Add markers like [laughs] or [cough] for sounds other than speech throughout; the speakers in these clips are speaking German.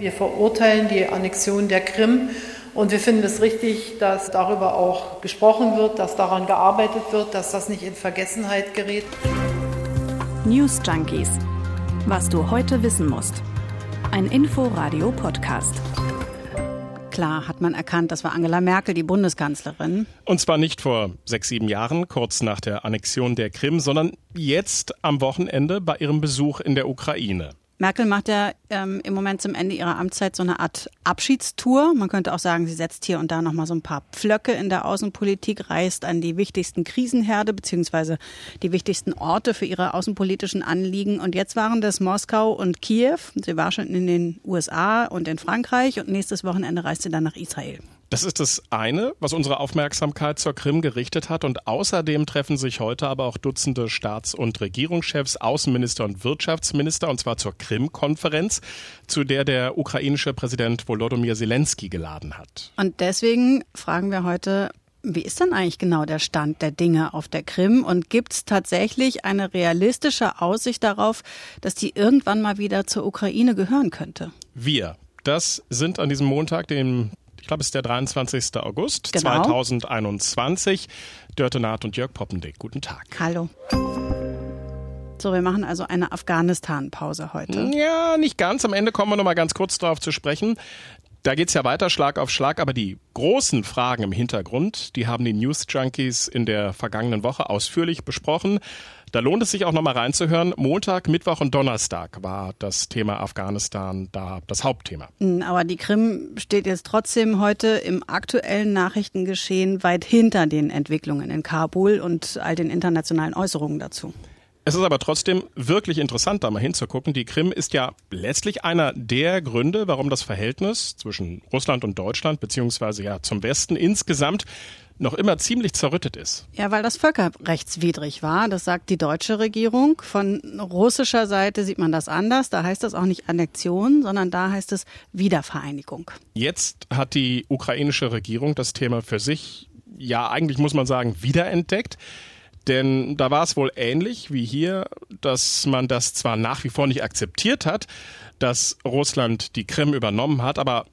Wir verurteilen die Annexion der Krim und wir finden es richtig, dass darüber auch gesprochen wird, dass daran gearbeitet wird, dass das nicht in Vergessenheit gerät. News Junkies. Was du heute wissen musst. Ein Info-Radio-Podcast. Klar hat man erkannt, das war Angela Merkel, die Bundeskanzlerin. Und zwar nicht vor sechs, sieben Jahren, kurz nach der Annexion der Krim, sondern jetzt am Wochenende bei ihrem Besuch in der Ukraine. Merkel macht ja ähm, im Moment zum Ende ihrer Amtszeit so eine Art Abschiedstour. Man könnte auch sagen, sie setzt hier und da nochmal so ein paar Pflöcke in der Außenpolitik, reist an die wichtigsten Krisenherde beziehungsweise die wichtigsten Orte für ihre außenpolitischen Anliegen. Und jetzt waren das Moskau und Kiew. Sie war schon in den USA und in Frankreich und nächstes Wochenende reist sie dann nach Israel. Das ist das eine, was unsere Aufmerksamkeit zur Krim gerichtet hat. Und außerdem treffen sich heute aber auch Dutzende Staats- und Regierungschefs, Außenminister und Wirtschaftsminister, und zwar zur Krim-Konferenz, zu der der ukrainische Präsident Volodymyr Zelensky geladen hat. Und deswegen fragen wir heute, wie ist denn eigentlich genau der Stand der Dinge auf der Krim? Und gibt es tatsächlich eine realistische Aussicht darauf, dass die irgendwann mal wieder zur Ukraine gehören könnte? Wir, das sind an diesem Montag, dem ich glaube, es ist der 23. August genau. 2021. Dörte Naht und Jörg Poppendick. Guten Tag. Hallo. So, wir machen also eine Afghanistan-Pause heute. Ja, nicht ganz. Am Ende kommen wir noch mal ganz kurz darauf zu sprechen. Da geht es ja weiter Schlag auf Schlag, aber die großen Fragen im Hintergrund, die haben die News Junkies in der vergangenen Woche ausführlich besprochen. Da lohnt es sich auch nochmal reinzuhören. Montag, Mittwoch und Donnerstag war das Thema Afghanistan da das Hauptthema. Hm, aber die Krim steht jetzt trotzdem heute im aktuellen Nachrichtengeschehen weit hinter den Entwicklungen in Kabul und all den internationalen Äußerungen dazu. Es ist aber trotzdem wirklich interessant, da mal hinzugucken. Die Krim ist ja letztlich einer der Gründe, warum das Verhältnis zwischen Russland und Deutschland, beziehungsweise ja zum Westen insgesamt noch immer ziemlich zerrüttet ist. Ja, weil das völkerrechtswidrig war. Das sagt die deutsche Regierung. Von russischer Seite sieht man das anders. Da heißt das auch nicht Annexion, sondern da heißt es Wiedervereinigung. Jetzt hat die ukrainische Regierung das Thema für sich, ja, eigentlich muss man sagen, wiederentdeckt. Denn da war es wohl ähnlich wie hier, dass man das zwar nach wie vor nicht akzeptiert hat, dass Russland die Krim übernommen hat, aber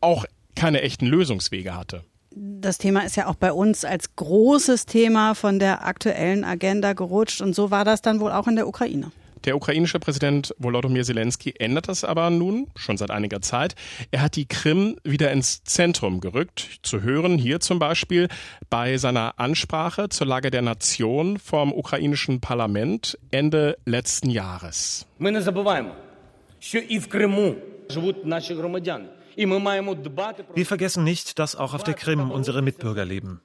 auch keine echten Lösungswege hatte das Thema ist ja auch bei uns als großes Thema von der aktuellen Agenda gerutscht. Und so war das dann wohl auch in der Ukraine. Der ukrainische Präsident Volodymyr Zelensky ändert das aber nun schon seit einiger Zeit. Er hat die Krim wieder ins Zentrum gerückt. Zu hören hier zum Beispiel bei seiner Ansprache zur Lage der Nation vom ukrainischen Parlament Ende letzten Jahres. Wir nicht vergessen, dass auch. Wir vergessen nicht, dass auch auf der Krim unsere Mitbürger leben.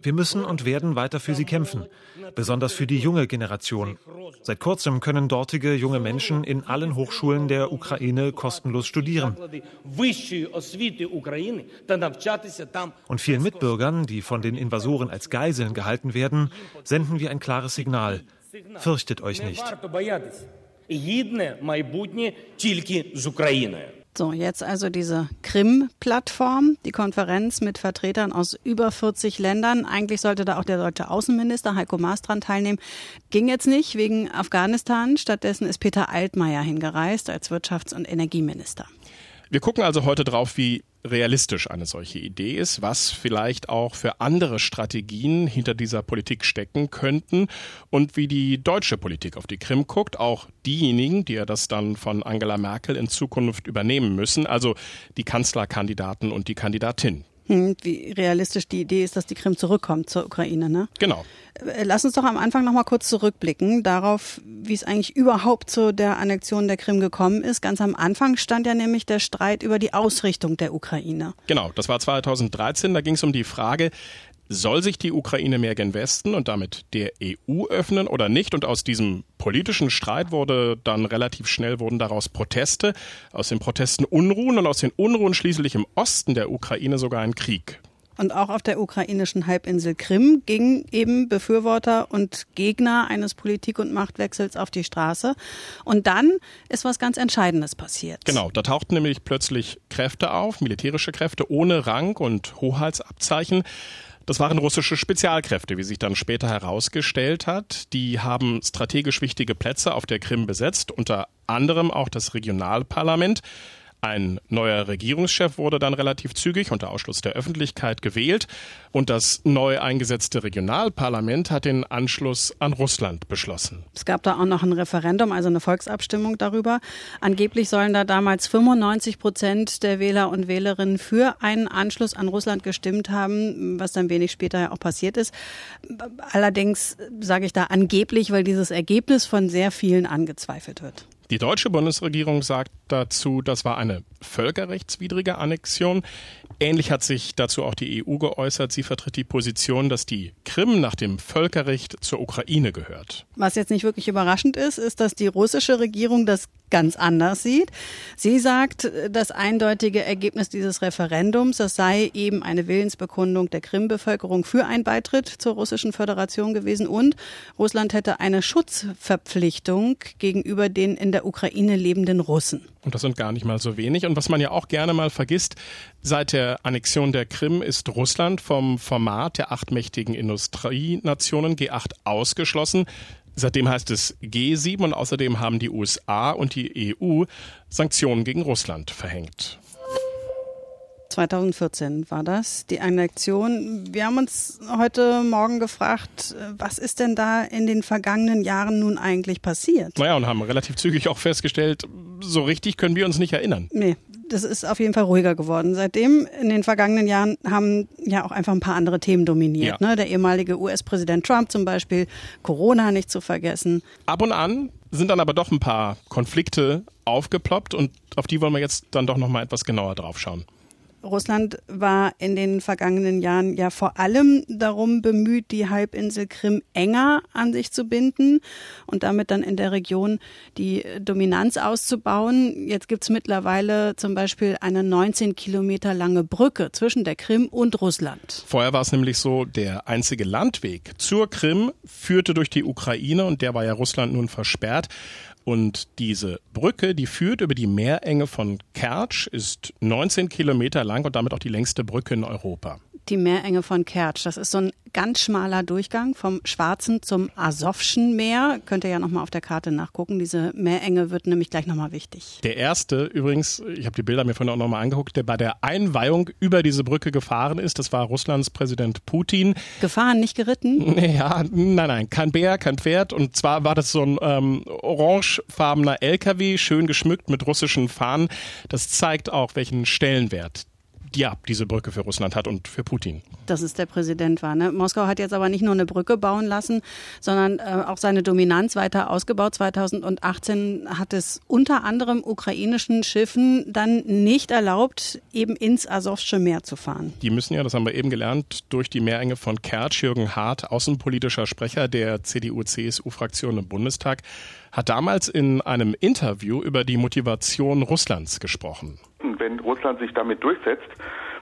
Wir müssen und werden weiter für sie kämpfen, besonders für die junge Generation. Seit kurzem können dortige junge Menschen in allen Hochschulen der Ukraine kostenlos studieren. Und vielen Mitbürgern, die von den Invasoren als Geiseln gehalten werden, senden wir ein klares Signal. Fürchtet euch nicht. So, jetzt also diese Krim-Plattform, die Konferenz mit Vertretern aus über 40 Ländern. Eigentlich sollte da auch der deutsche Außenminister Heiko Maas dran teilnehmen. Ging jetzt nicht wegen Afghanistan. Stattdessen ist Peter Altmaier hingereist als Wirtschafts- und Energieminister. Wir gucken also heute drauf, wie realistisch eine solche Idee ist, was vielleicht auch für andere Strategien hinter dieser Politik stecken könnten und wie die deutsche Politik auf die Krim guckt, auch diejenigen, die ja das dann von Angela Merkel in Zukunft übernehmen müssen, also die Kanzlerkandidaten und die Kandidatin. Hm, wie realistisch die Idee ist, dass die Krim zurückkommt zur Ukraine, ne? Genau. Äh, lass uns doch am Anfang noch mal kurz zurückblicken darauf, wie es eigentlich überhaupt zu der Annexion der Krim gekommen ist. Ganz am Anfang stand ja nämlich der Streit über die Ausrichtung der Ukraine. Genau, das war 2013. Da ging es um die Frage, soll sich die Ukraine mehr gen Westen und damit der EU öffnen oder nicht? Und aus diesem politischen Streit wurde dann relativ schnell wurden daraus Proteste, aus den Protesten Unruhen und aus den Unruhen schließlich im Osten der Ukraine sogar ein Krieg. Und auch auf der ukrainischen Halbinsel Krim gingen eben Befürworter und Gegner eines Politik- und Machtwechsels auf die Straße. Und dann ist was ganz Entscheidendes passiert. Genau, da tauchten nämlich plötzlich Kräfte auf, militärische Kräfte ohne Rang und Hoheitsabzeichen. Das waren russische Spezialkräfte, wie sich dann später herausgestellt hat. Die haben strategisch wichtige Plätze auf der Krim besetzt, unter anderem auch das Regionalparlament. Ein neuer Regierungschef wurde dann relativ zügig unter Ausschluss der Öffentlichkeit gewählt und das neu eingesetzte Regionalparlament hat den Anschluss an Russland beschlossen. Es gab da auch noch ein Referendum, also eine Volksabstimmung darüber. Angeblich sollen da damals 95 Prozent der Wähler und Wählerinnen für einen Anschluss an Russland gestimmt haben, was dann wenig später ja auch passiert ist. Allerdings sage ich da angeblich, weil dieses Ergebnis von sehr vielen angezweifelt wird. Die deutsche Bundesregierung sagt dazu, das war eine völkerrechtswidrige Annexion. Ähnlich hat sich dazu auch die EU geäußert. Sie vertritt die Position, dass die Krim nach dem Völkerrecht zur Ukraine gehört. Was jetzt nicht wirklich überraschend ist, ist, dass die russische Regierung das ganz anders sieht. Sie sagt, das eindeutige Ergebnis dieses Referendums, das sei eben eine Willensbekundung der Krim-Bevölkerung für einen Beitritt zur russischen Föderation gewesen und Russland hätte eine Schutzverpflichtung gegenüber den in der Ukraine lebenden Russen. Und das sind gar nicht mal so wenig. Und was man ja auch gerne mal vergisst, seit der Annexion der Krim ist Russland vom Format der acht mächtigen Industrienationen G8 ausgeschlossen. Seitdem heißt es G7 und außerdem haben die USA und die EU Sanktionen gegen Russland verhängt. 2014 war das, die Annexion. Wir haben uns heute Morgen gefragt, was ist denn da in den vergangenen Jahren nun eigentlich passiert? Naja, und haben relativ zügig auch festgestellt, so richtig können wir uns nicht erinnern. Nee, das ist auf jeden Fall ruhiger geworden. Seitdem, in den vergangenen Jahren, haben ja auch einfach ein paar andere Themen dominiert. Ja. Ne? Der ehemalige US-Präsident Trump zum Beispiel, Corona nicht zu vergessen. Ab und an sind dann aber doch ein paar Konflikte aufgeploppt und auf die wollen wir jetzt dann doch nochmal etwas genauer drauf schauen. Russland war in den vergangenen Jahren ja vor allem darum bemüht, die Halbinsel Krim enger an sich zu binden und damit dann in der Region die Dominanz auszubauen. Jetzt gibt es mittlerweile zum Beispiel eine 19 Kilometer lange Brücke zwischen der Krim und Russland. Vorher war es nämlich so, der einzige Landweg zur Krim führte durch die Ukraine und der war ja Russland nun versperrt. Und diese Brücke, die führt über die Meerenge von Kertsch, ist 19 Kilometer lang und damit auch die längste Brücke in Europa die Meerenge von Kertsch. Das ist so ein ganz schmaler Durchgang vom Schwarzen zum Asowschen Meer. Könnt ihr ja nochmal auf der Karte nachgucken. Diese Meerenge wird nämlich gleich nochmal wichtig. Der erste übrigens, ich habe die Bilder mir vorhin auch nochmal angeguckt, der bei der Einweihung über diese Brücke gefahren ist, das war Russlands Präsident Putin. Gefahren, nicht geritten? [laughs] Ja, nein, nein, kein Bär, kein Pferd. Und zwar war das so ein ähm, orangefarbener LKW, schön geschmückt mit russischen Fahnen. Das zeigt auch, welchen Stellenwert ja, diese Brücke für Russland hat und für Putin. Dass es der Präsident war. Ne? Moskau hat jetzt aber nicht nur eine Brücke bauen lassen, sondern äh, auch seine Dominanz weiter ausgebaut. 2018 hat es unter anderem ukrainischen Schiffen dann nicht erlaubt, eben ins Asowsche Meer zu fahren. Die müssen ja, das haben wir eben gelernt, durch die Meerenge von Kertsch. Jürgen Hart, außenpolitischer Sprecher der CDU-CSU-Fraktion im Bundestag, hat damals in einem Interview über die Motivation Russlands gesprochen wenn Russland sich damit durchsetzt,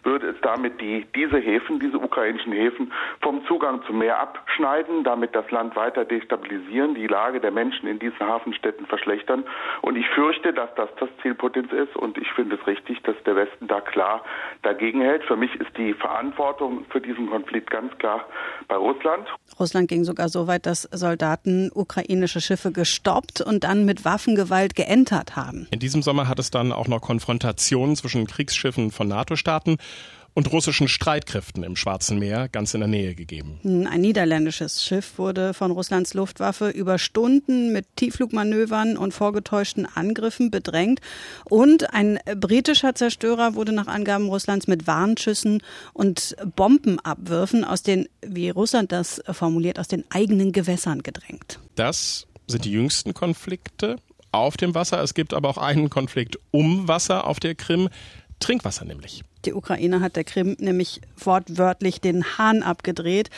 würde es damit die, diese Häfen, diese ukrainischen Häfen vom Zugang zum Meer abschneiden, damit das Land weiter destabilisieren, die Lage der Menschen in diesen Hafenstädten verschlechtern. Und ich fürchte, dass das das Ziel Putins ist. Und ich finde es richtig, dass der Westen da klar dagegen hält. Für mich ist die Verantwortung für diesen Konflikt ganz klar bei Russland. Russland ging sogar so weit, dass Soldaten ukrainische Schiffe gestoppt und dann mit Waffengewalt geentert haben. In diesem Sommer hat es dann auch noch Konfrontationen zwischen Kriegsschiffen von NATO-Staaten und russischen Streitkräften im Schwarzen Meer ganz in der Nähe gegeben. Ein niederländisches Schiff wurde von Russlands Luftwaffe über Stunden mit Tiefflugmanövern und vorgetäuschten Angriffen bedrängt und ein britischer Zerstörer wurde nach Angaben Russlands mit Warnschüssen und Bombenabwürfen aus den, wie Russland das formuliert, aus den eigenen Gewässern gedrängt. Das sind die jüngsten Konflikte auf dem Wasser. Es gibt aber auch einen Konflikt um Wasser auf der Krim. Trinkwasser nämlich. Die Ukraine hat der Krim nämlich wortwörtlich den Hahn abgedreht.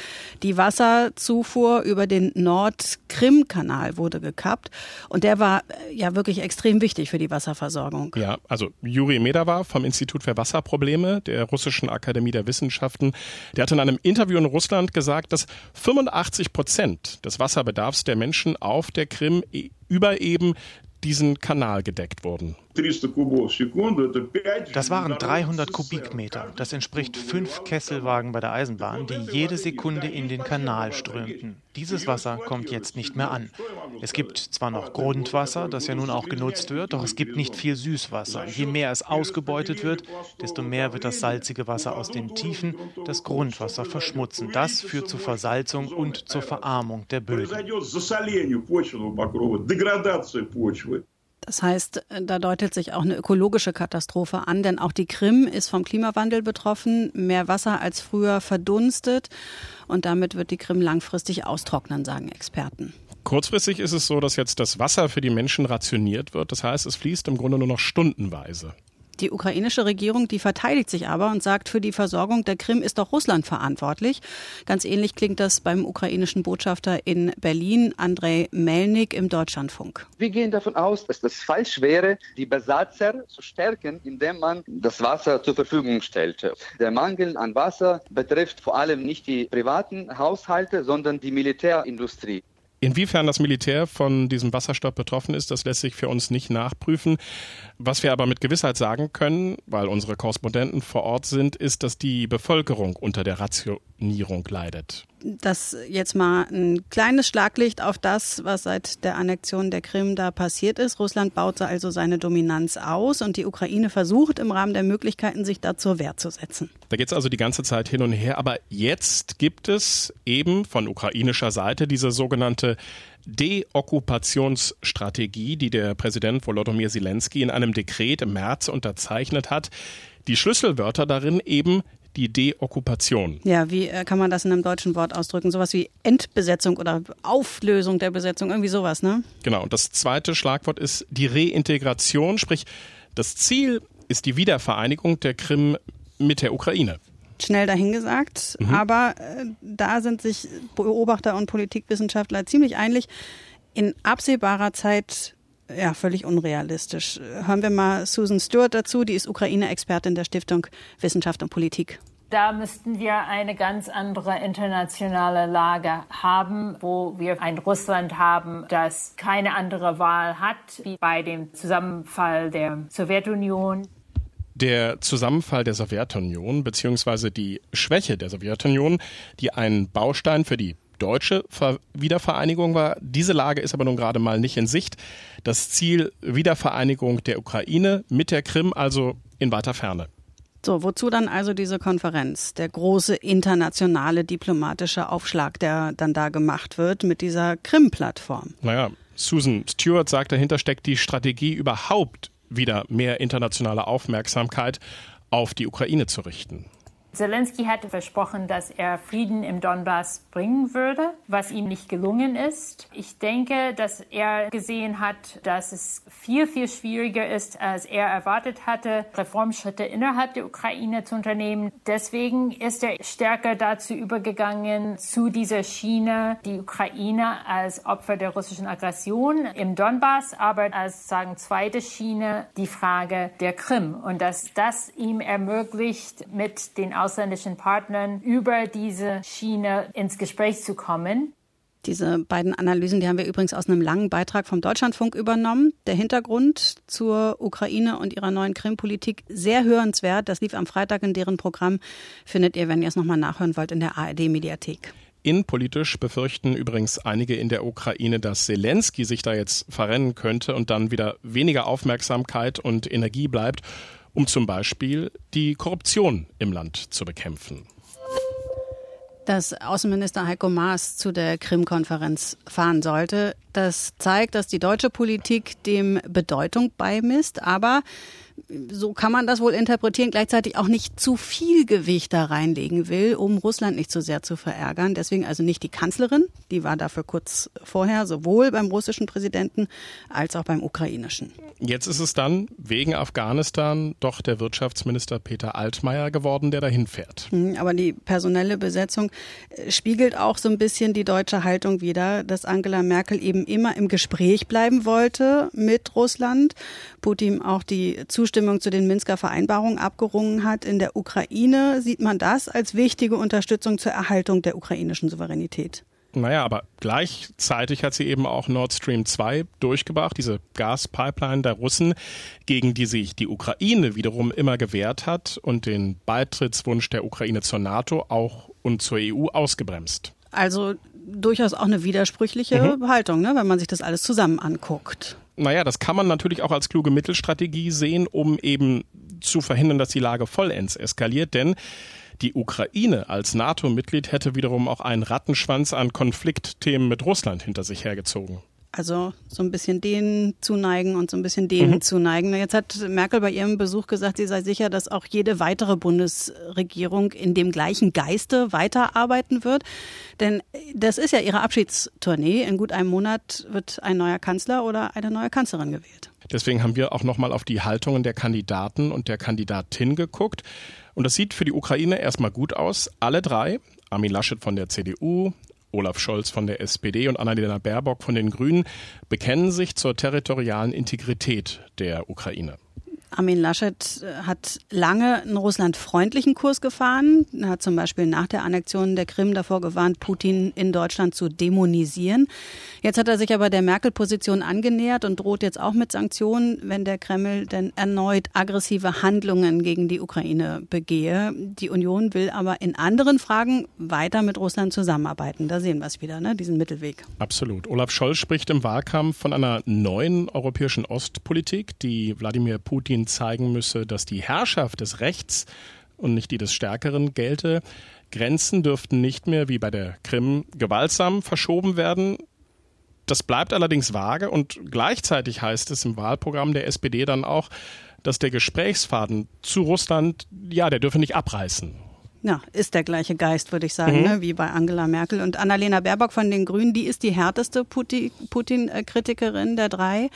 Die Wasserzufuhr über den Nord-Krim-Kanal wurde gekappt und der war äh, ja wirklich extrem wichtig für die Wasserversorgung. Ja, also Juri Medava vom Institut für Wasserprobleme der Russischen Akademie der Wissenschaften, der hat in einem Interview in Russland gesagt, dass 85 Prozent des Wasserbedarfs der Menschen auf der Krim über eben diesen Kanal gedeckt wurden. Das waren 300 Kubikmeter. Das entspricht fünf Kesselwagen bei der Eisenbahn, die jede Sekunde in den Kanal strömten. Dieses Wasser kommt jetzt nicht mehr an. Es gibt zwar noch Grundwasser, das ja nun auch genutzt wird, doch es gibt nicht viel Süßwasser. Je mehr es ausgebeutet wird, desto mehr wird das salzige Wasser aus den Tiefen das Grundwasser verschmutzen. Das führt zur Versalzung und zur Verarmung der Böden. Das heißt, da deutet sich auch eine ökologische Katastrophe an, denn auch die Krim ist vom Klimawandel betroffen. Mehr Wasser als früher verdunstet und damit wird die Krim langfristig austrocknen, sagen Experten. Kurzfristig ist es so, dass jetzt das Wasser für die Menschen rationiert wird. Das heißt, es fließt im Grunde nur noch stundenweise. Die ukrainische Regierung, die verteidigt sich aber und sagt, für die Versorgung der Krim ist doch Russland verantwortlich. Ganz ähnlich klingt das beim ukrainischen Botschafter in Berlin, Andrei Melnik im Deutschlandfunk. Wir gehen davon aus, dass das falsch wäre, die Besatzer zu stärken, indem man das Wasser zur Verfügung stellt. Der Mangel an Wasser betrifft vor allem nicht die privaten Haushalte, sondern die Militärindustrie. Inwiefern das Militär von diesem Wasserstopp betroffen ist, das lässt sich für uns nicht nachprüfen. Was wir aber mit Gewissheit sagen können, weil unsere Korrespondenten vor Ort sind, ist, dass die Bevölkerung unter der Rationierung leidet das jetzt mal ein kleines Schlaglicht auf das, was seit der Annexion der Krim da passiert ist. Russland baut also seine Dominanz aus und die Ukraine versucht im Rahmen der Möglichkeiten, sich da zur Wehr zu setzen. Da geht es also die ganze Zeit hin und her. Aber jetzt gibt es eben von ukrainischer Seite diese sogenannte Deokkupationsstrategie, die der Präsident Volodymyr Zelensky in einem Dekret im März unterzeichnet hat. Die Schlüsselwörter darin eben die Deokkupation. Ja, wie äh, kann man das in einem deutschen Wort ausdrücken? Sowas wie Entbesetzung oder Auflösung der Besetzung, irgendwie sowas, ne? Genau. Und das zweite Schlagwort ist die Reintegration, sprich das Ziel ist die Wiedervereinigung der Krim mit der Ukraine schnell dahingesagt. Mhm. Aber äh, da sind sich Beobachter und Politikwissenschaftler ziemlich einig. In absehbarer Zeit ja, völlig unrealistisch. Hören wir mal Susan Stewart dazu, die ist Ukraine-Expertin der Stiftung Wissenschaft und Politik. Da müssten wir eine ganz andere internationale Lage haben, wo wir ein Russland haben, das keine andere Wahl hat, wie bei dem Zusammenfall der Sowjetunion. Der Zusammenfall der Sowjetunion bzw. die Schwäche der Sowjetunion, die ein Baustein für die deutsche Wiedervereinigung war. Diese Lage ist aber nun gerade mal nicht in Sicht. Das Ziel Wiedervereinigung der Ukraine mit der Krim also in weiter Ferne. So, wozu dann also diese Konferenz? Der große internationale diplomatische Aufschlag, der dann da gemacht wird mit dieser Krim-Plattform. Naja, Susan Stewart sagt, dahinter steckt die Strategie, überhaupt wieder mehr internationale Aufmerksamkeit auf die Ukraine zu richten. Zelensky hatte versprochen, dass er Frieden im Donbass bringen würde, was ihm nicht gelungen ist. Ich denke, dass er gesehen hat, dass es viel, viel schwieriger ist, als er erwartet hatte, Reformschritte innerhalb der Ukraine zu unternehmen. Deswegen ist er stärker dazu übergegangen, zu dieser Schiene die Ukraine als Opfer der russischen Aggression im Donbass, aber als sagen zweite Schiene die Frage der Krim und dass das ihm ermöglicht, mit den ausländischen Partnern über diese Schiene ins Gespräch zu kommen. Diese beiden Analysen, die haben wir übrigens aus einem langen Beitrag vom Deutschlandfunk übernommen. Der Hintergrund zur Ukraine und ihrer neuen Krim-Politik sehr hörenswert. Das lief am Freitag in deren Programm. Findet ihr, wenn ihr es nochmal nachhören wollt, in der ARD-Mediathek. Innenpolitisch befürchten übrigens einige in der Ukraine, dass Zelensky sich da jetzt verrennen könnte und dann wieder weniger Aufmerksamkeit und Energie bleibt um zum Beispiel die Korruption im Land zu bekämpfen. Dass Außenminister Heiko Maas zu der Krim-Konferenz fahren sollte, das zeigt, dass die deutsche Politik dem Bedeutung beimisst, aber so kann man das wohl interpretieren, gleichzeitig auch nicht zu viel Gewicht da reinlegen will, um Russland nicht zu sehr zu verärgern. Deswegen also nicht die Kanzlerin, die war dafür kurz vorher sowohl beim russischen Präsidenten als auch beim ukrainischen. Jetzt ist es dann wegen Afghanistan doch der Wirtschaftsminister Peter Altmaier geworden, der dahin fährt. Hm, aber die personelle Besetzung äh, spiegelt auch so ein bisschen die deutsche Haltung wider, dass Angela Merkel eben immer im Gespräch bleiben wollte mit Russland. Putin auch die Zustimmung Zustimmung zu den Minsker Vereinbarungen abgerungen hat. In der Ukraine sieht man das als wichtige Unterstützung zur Erhaltung der ukrainischen Souveränität. Naja, aber gleichzeitig hat sie eben auch Nord Stream 2 durchgebracht, diese Gaspipeline der Russen, gegen die sich die Ukraine wiederum immer gewehrt hat und den Beitrittswunsch der Ukraine zur NATO auch und zur EU ausgebremst. Also durchaus auch eine widersprüchliche mhm. Haltung, ne, wenn man sich das alles zusammen anguckt. Naja, das kann man natürlich auch als kluge Mittelstrategie sehen, um eben zu verhindern, dass die Lage vollends eskaliert. Denn die Ukraine als NATO-Mitglied hätte wiederum auch einen Rattenschwanz an Konfliktthemen mit Russland hinter sich hergezogen. Also so ein bisschen denen zuneigen und so ein bisschen denen mhm. zuneigen. Jetzt hat Merkel bei ihrem Besuch gesagt, sie sei sicher, dass auch jede weitere Bundesregierung in dem gleichen Geiste weiterarbeiten wird. Denn das ist ja ihre Abschiedstournee. In gut einem Monat wird ein neuer Kanzler oder eine neue Kanzlerin gewählt. Deswegen haben wir auch nochmal auf die Haltungen der Kandidaten und der Kandidatin geguckt. Und das sieht für die Ukraine erstmal gut aus. Alle drei, Armin Laschet von der CDU, Olaf Scholz von der SPD und Annalena Baerbock von den Grünen, bekennen sich zur territorialen Integrität der Ukraine. Armin Laschet äh, hat lange einen russlandfreundlichen Kurs gefahren. Er hat zum Beispiel nach der Annexion der Krim davor gewarnt, Putin in Deutschland zu dämonisieren. Jetzt hat er sich aber der Merkel-Position angenähert und droht jetzt auch mit Sanktionen, wenn der Kreml denn erneut aggressive Handlungen gegen die Ukraine begehe. Die Union will aber in anderen Fragen weiter mit Russland zusammenarbeiten. Da sehen wir es wieder, ne? diesen Mittelweg. Absolut. Olaf Scholz spricht im Wahlkampf von einer neuen europäischen Ostpolitik, die Wladimir Putin zeigen müsse, dass die Herrschaft des Rechts und nicht die des Stärkeren gelte. Grenzen dürften nicht mehr wie bei der Krim gewaltsam verschoben werden. Das bleibt allerdings vage und gleichzeitig heißt es im Wahlprogramm der SPD dann auch, dass der Gesprächsfaden zu Russland, ja, der dürfe nicht abreißen. Ja, ist der gleiche Geist, würde ich sagen, mhm. ne, wie bei Angela Merkel. Und Annalena Baerbock von den Grünen, die ist die härteste Putin-Kritikerin der drei.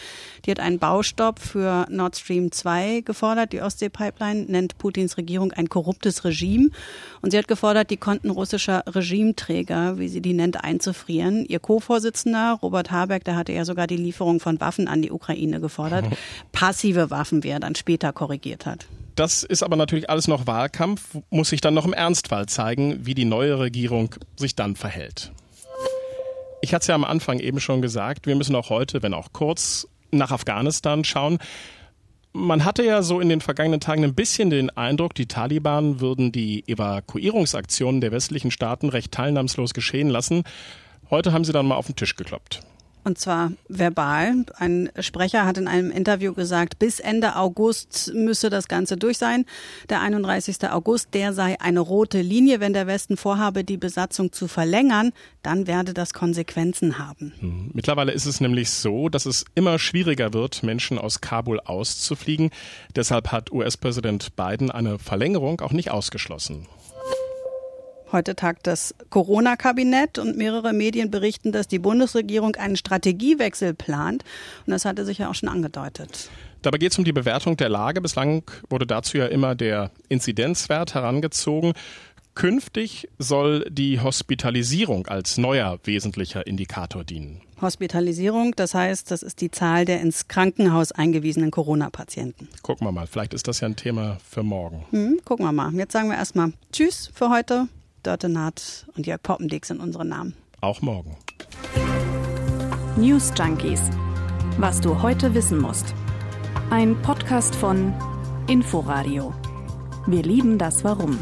Die hat einen Baustopp für Nord Stream 2 gefordert. Die Ostsee-Pipeline nennt Putins Regierung ein korruptes Regime. Und sie hat gefordert, die Konten russischer Regimeträger, wie sie die nennt, einzufrieren. Ihr Co-Vorsitzender, Robert Habeck, der hatte ja sogar die Lieferung von Waffen an die Ukraine gefordert. [laughs] Passive Waffen, wie er dann später korrigiert hat. Das ist aber natürlich alles noch Wahlkampf, muss sich dann noch im Ernstfall zeigen, wie die neue Regierung sich dann verhält. Ich hatte es ja am Anfang eben schon gesagt, wir müssen auch heute, wenn auch kurz, nach Afghanistan schauen. Man hatte ja so in den vergangenen Tagen ein bisschen den Eindruck, die Taliban würden die Evakuierungsaktionen der westlichen Staaten recht teilnahmslos geschehen lassen. Heute haben sie dann mal auf den Tisch gekloppt. Und zwar verbal. Ein Sprecher hat in einem Interview gesagt, bis Ende August müsse das Ganze durch sein. Der 31. August, der sei eine rote Linie. Wenn der Westen vorhabe, die Besatzung zu verlängern, dann werde das Konsequenzen haben. Hm. Mittlerweile ist es nämlich so, dass es immer schwieriger wird, Menschen aus Kabul auszufliegen. Deshalb hat US-Präsident Biden eine Verlängerung auch nicht ausgeschlossen. Heute tagt das Corona-Kabinett und mehrere Medien berichten, dass die Bundesregierung einen Strategiewechsel plant. Und das hatte sich ja auch schon angedeutet. Dabei geht es um die Bewertung der Lage. Bislang wurde dazu ja immer der Inzidenzwert herangezogen. Künftig soll die Hospitalisierung als neuer wesentlicher Indikator dienen. Hospitalisierung, das heißt, das ist die Zahl der ins Krankenhaus eingewiesenen Corona-Patienten. Gucken wir mal, vielleicht ist das ja ein Thema für morgen. Hm, gucken wir mal. Jetzt sagen wir erstmal Tschüss für heute. Dörte Naht und Jörg Poppendick sind unsere Namen. Auch morgen. News Junkies. Was du heute wissen musst. Ein Podcast von Inforadio. Wir lieben das Warum.